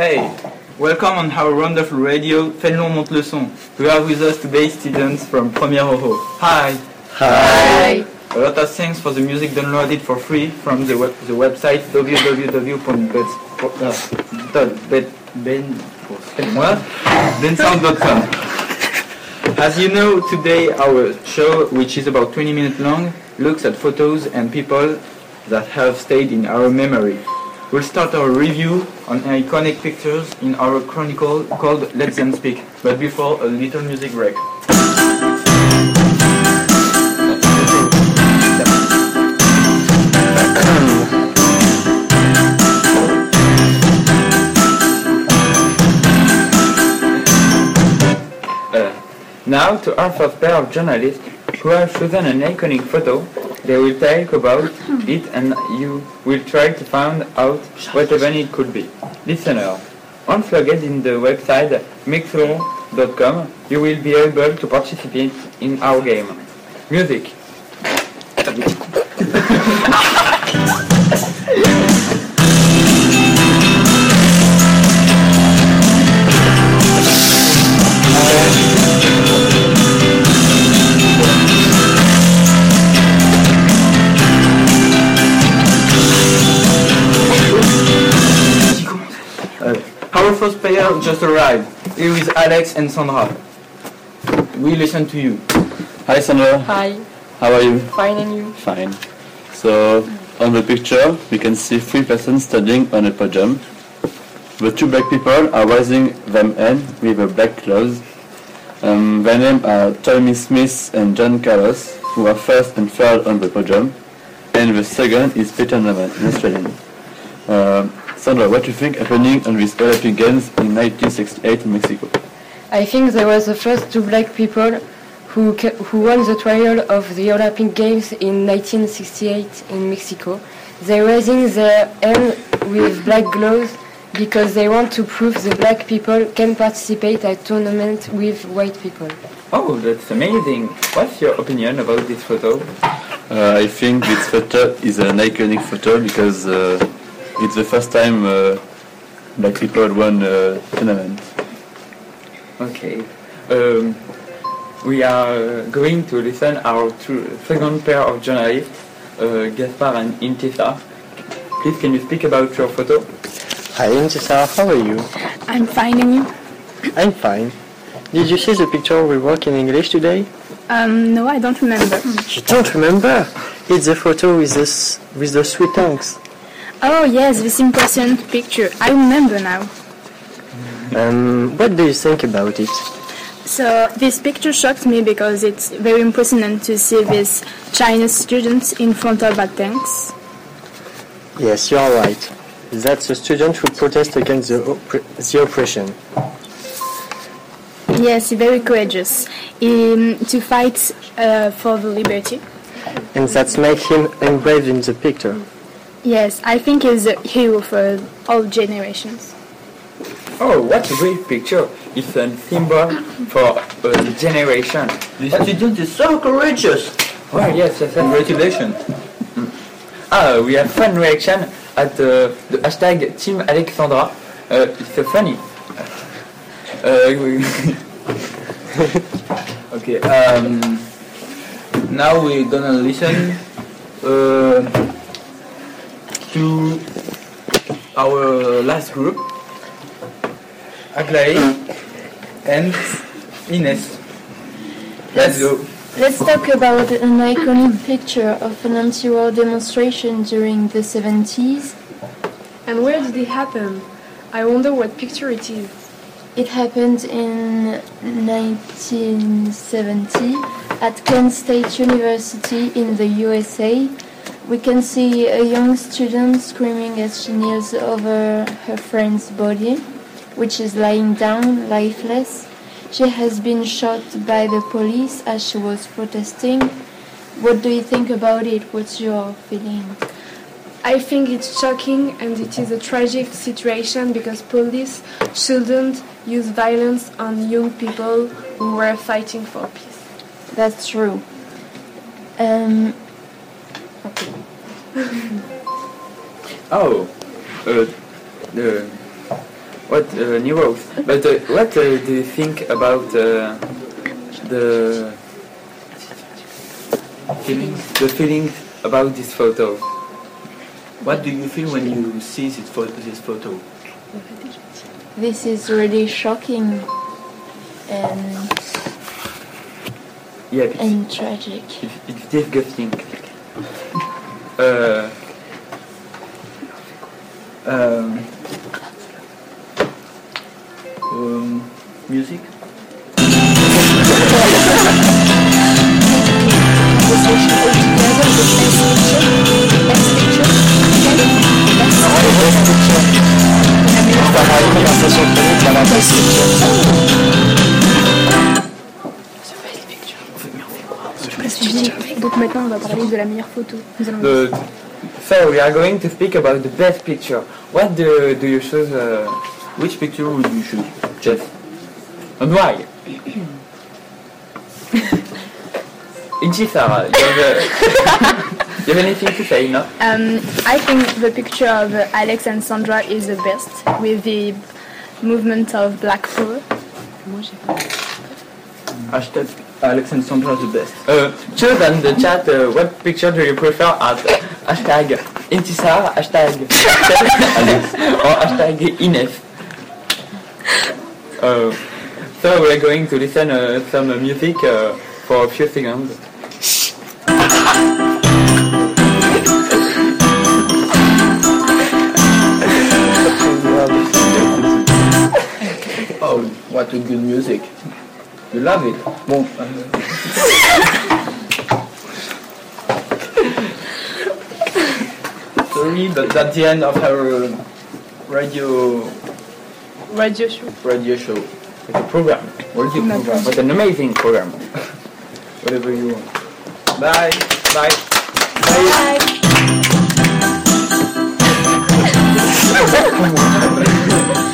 Hey, welcome on our wonderful radio, Fénelon monte le. We have with us today students from Première Euro. Hi. Hi. A lot of thanks for the music downloaded for free from the, web, the website www.bensound.com. As you know, today our show, which is about 20 minutes long, looks at photos and people that have stayed in our memory. We'll start our review on iconic pictures in our chronicle called Let Them Speak, but before a little music break. Uh, now to our first pair of journalists who have chosen an iconic photo. They will talk about hmm. it and you will try to find out what even it could be. Listener, once logged in the website mixlr.com, you will be able to participate in our game. Music. our first player just arrived. Here is Alex and Sandra. We listen to you. Hi Sandra, Hi. how are you? Fine and you? Fine. So on the picture we can see three persons standing on a podium. The two black people are raising them hand with a black clothes. Um, their names are Tommie Smith and John Carlos, who are first and third on the podium. And the second is Peter Norman, an Australian. Um Sandra, what do you think happening on these Olympic Games in 1968 in Mexico? I think there was the first two black people who who won the trial of the Olympic Games in 1968 in Mexico. They're raising their hand with black gloves because they want to prove the black people can participate at tournament with white people. Oh, that's amazing. What's your opinion about this photo? Uh, I think this photo is an iconic photo because uh, it's the first time uh, black people won a tournament. Okay. Um, we are uh, going to listen our two, second pair of journalists, uh, Gaspar and Intesa. Please, can you speak about your photo? Hi Intesa, how are you? I'm fine and you? I'm fine. Did you see the picture we work in English today? Um, no, I don't remember. You don't remember? It's the photo with the, with the sweet tongues. Oh yes, this impressionant picture. I remember now. Um, what do you think about it? So this picture shocked me because it's very impressive to see these Chinese students in front of a tanks. Yes, you are right. That's a student who protest against the, oppre- the oppression. Yes, very courageous um, to fight uh, for the liberty. And that's make him engraved in the picture. Yes, I think he's a hero for all generations. Oh, what a great picture. It's a symbol for a generation. The student is so courageous. Oh, yes, yes, yes, congratulations. Mm. Ah, we have fun reaction at uh, the hashtag Team Alexandra. Uh, it's so funny. Uh, we- okay, um, now we're gonna listen uh, to our last group. Aglaé and Ines. Let's go. Let's talk about an iconic picture of an anti-war demonstration during the 70s. And where did it happen? I wonder what picture it is. It happened in 1970 at Kent State University in the USA. We can see a young student screaming as she kneels over her friend's body, which is lying down, lifeless. She has been shot by the police as she was protesting. What do you think about it? What's your feeling? I think it's shocking and it is a tragic situation because police shouldn't use violence on young people who were fighting for peace. That's true. Um, Oh, uh, the, what uh, neurons. But uh, what uh, do you think about uh, the feelings? The feelings about this photo. What do you feel when you see this photo? This photo? This is really shocking and Yeah, and tragic. it's, it's disgusting. Uh, Um, um, music? Donc maintenant, on va parler de la meilleure photo. Nous allons the, so we are going to speak about the best picture. What do, do you choose? Uh, Which picture would you choose? Jeff? And why? Inchi Sarah, you have, you have anything to say, no? Um, I think the picture of uh, Alex and Sandra is the best with the movement of black fur. Hashtag Alex and Sandra the best. Uh, choose on the chat uh, what picture do you prefer at? Hashtag Intisar, hashtag Alex, or hashtag Ines. Uh, so we're going to listen uh, some music uh, for a few seconds. Love it. Bon. Sorry, but that's the end of our radio Radio show. radio show. It's a program. Radio program. What an amazing program. Whatever you want. Bye. Bye. Bye.